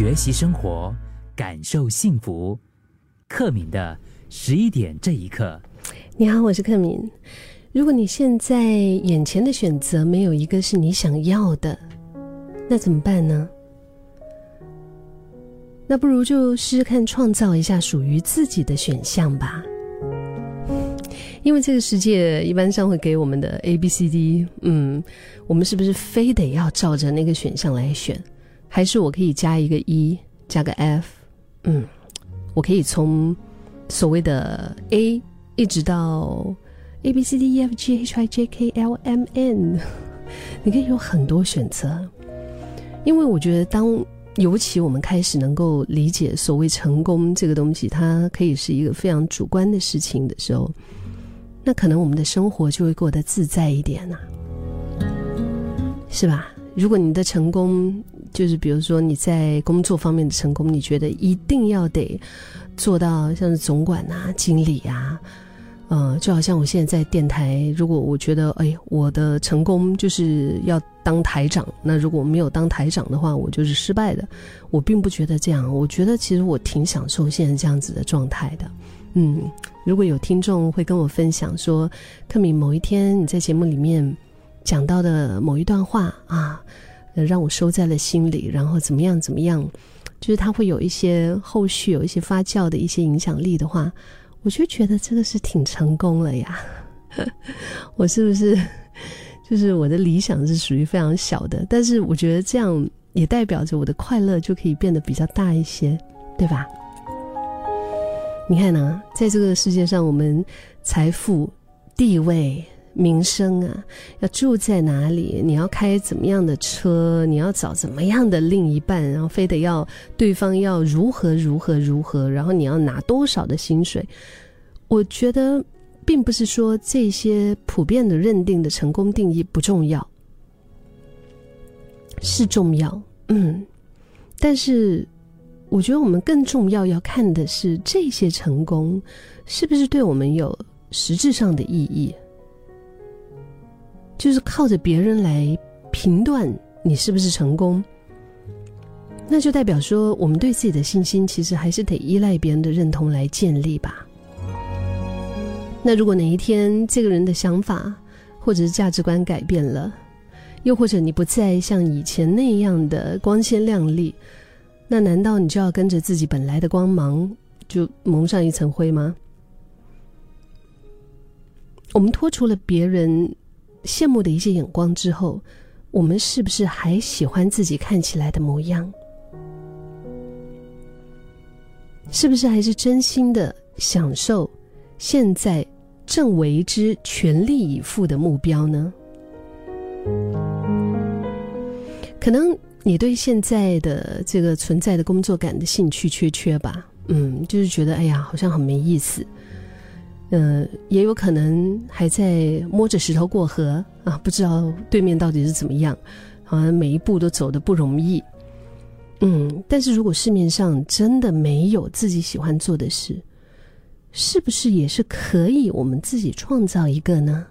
学习生活，感受幸福。克敏的十一点这一刻，你好，我是克敏。如果你现在眼前的选择没有一个是你想要的，那怎么办呢？那不如就试试看创造一下属于自己的选项吧。因为这个世界一般上会给我们的 A、B、C、D，嗯，我们是不是非得要照着那个选项来选？还是我可以加一个 E，加个 F，嗯，我可以从所谓的 A 一直到 A、B、C、D、E、F、G、H、I、J、K、L、M、N，你可以有很多选择。因为我觉得，当尤其我们开始能够理解所谓成功这个东西，它可以是一个非常主观的事情的时候。那可能我们的生活就会过得自在一点呐，是吧？如果你的成功就是比如说你在工作方面的成功，你觉得一定要得做到像是总管啊、经理啊，呃，就好像我现在在电台，如果我觉得哎，我的成功就是要当台长，那如果没有当台长的话，我就是失败的。我并不觉得这样，我觉得其实我挺享受现在这样子的状态的。嗯，如果有听众会跟我分享说，特敏某一天你在节目里面讲到的某一段话啊，让我收在了心里，然后怎么样怎么样，就是他会有一些后续有一些发酵的一些影响力的话，我就觉得这个是挺成功了呀。我是不是就是我的理想是属于非常小的，但是我觉得这样也代表着我的快乐就可以变得比较大一些，对吧？你看呢，在这个世界上，我们财富、地位、名声啊，要住在哪里？你要开怎么样的车？你要找怎么样的另一半？然后非得要对方要如何如何如何？然后你要拿多少的薪水？我觉得，并不是说这些普遍的认定的成功定义不重要，是重要，嗯，但是。我觉得我们更重要要看的是这些成功，是不是对我们有实质上的意义？就是靠着别人来评断你是不是成功，那就代表说我们对自己的信心其实还是得依赖别人的认同来建立吧。那如果哪一天这个人的想法或者是价值观改变了，又或者你不再像以前那样的光鲜亮丽。那难道你就要跟着自己本来的光芒就蒙上一层灰吗？我们脱除了别人羡慕的一些眼光之后，我们是不是还喜欢自己看起来的模样？是不是还是真心的享受现在正为之全力以赴的目标呢？可能。你对现在的这个存在的工作感的兴趣缺缺吧？嗯，就是觉得哎呀，好像很没意思。嗯，也有可能还在摸着石头过河啊，不知道对面到底是怎么样，好像每一步都走的不容易。嗯，但是如果市面上真的没有自己喜欢做的事，是不是也是可以我们自己创造一个呢？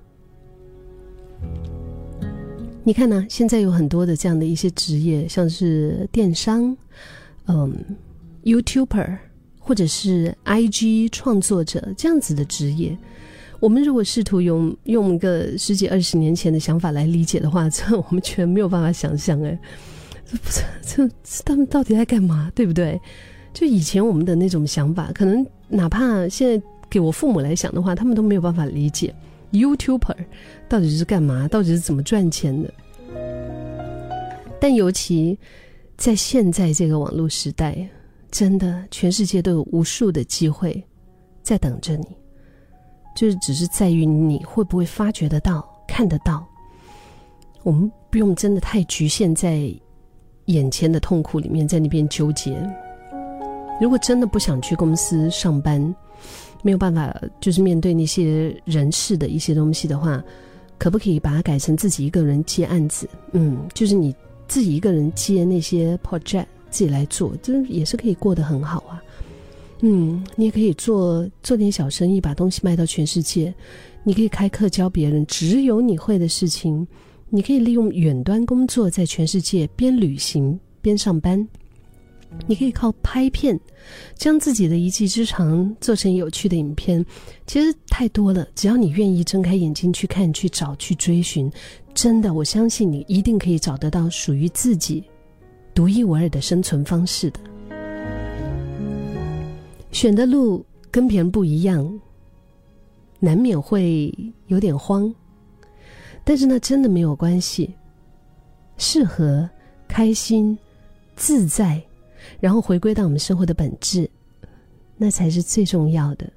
你看呢？现在有很多的这样的一些职业，像是电商，嗯，YouTuber，或者是 IG 创作者这样子的职业。我们如果试图用用个十几二十年前的想法来理解的话，这我们全没有办法想象。哎，这这他们到底在干嘛？对不对？就以前我们的那种想法，可能哪怕现在给我父母来想的话，他们都没有办法理解。YouTuber 到底是干嘛？到底是怎么赚钱的？但尤其在现在这个网络时代，真的全世界都有无数的机会在等着你，就是只是在于你会不会发觉得到、看得到。我们不用真的太局限在眼前的痛苦里面，在那边纠结。如果真的不想去公司上班，没有办法，就是面对那些人事的一些东西的话，可不可以把它改成自己一个人接案子？嗯，就是你自己一个人接那些 project，自己来做，这也是可以过得很好啊。嗯，你也可以做做点小生意，把东西卖到全世界。你可以开课教别人只有你会的事情。你可以利用远端工作，在全世界边旅行边上班。你可以靠拍片，将自己的一技之长做成有趣的影片。其实太多了，只要你愿意睁开眼睛去看、去找、去追寻，真的，我相信你一定可以找得到属于自己独一无二的生存方式的。选的路跟别人不一样，难免会有点慌，但是呢，真的没有关系。适合、开心、自在。然后回归到我们生活的本质，那才是最重要的。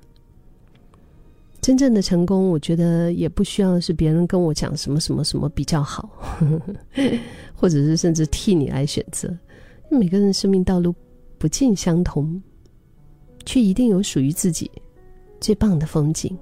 真正的成功，我觉得也不需要是别人跟我讲什么什么什么比较好，或者是甚至替你来选择。每个人生命道路不尽相同，却一定有属于自己最棒的风景。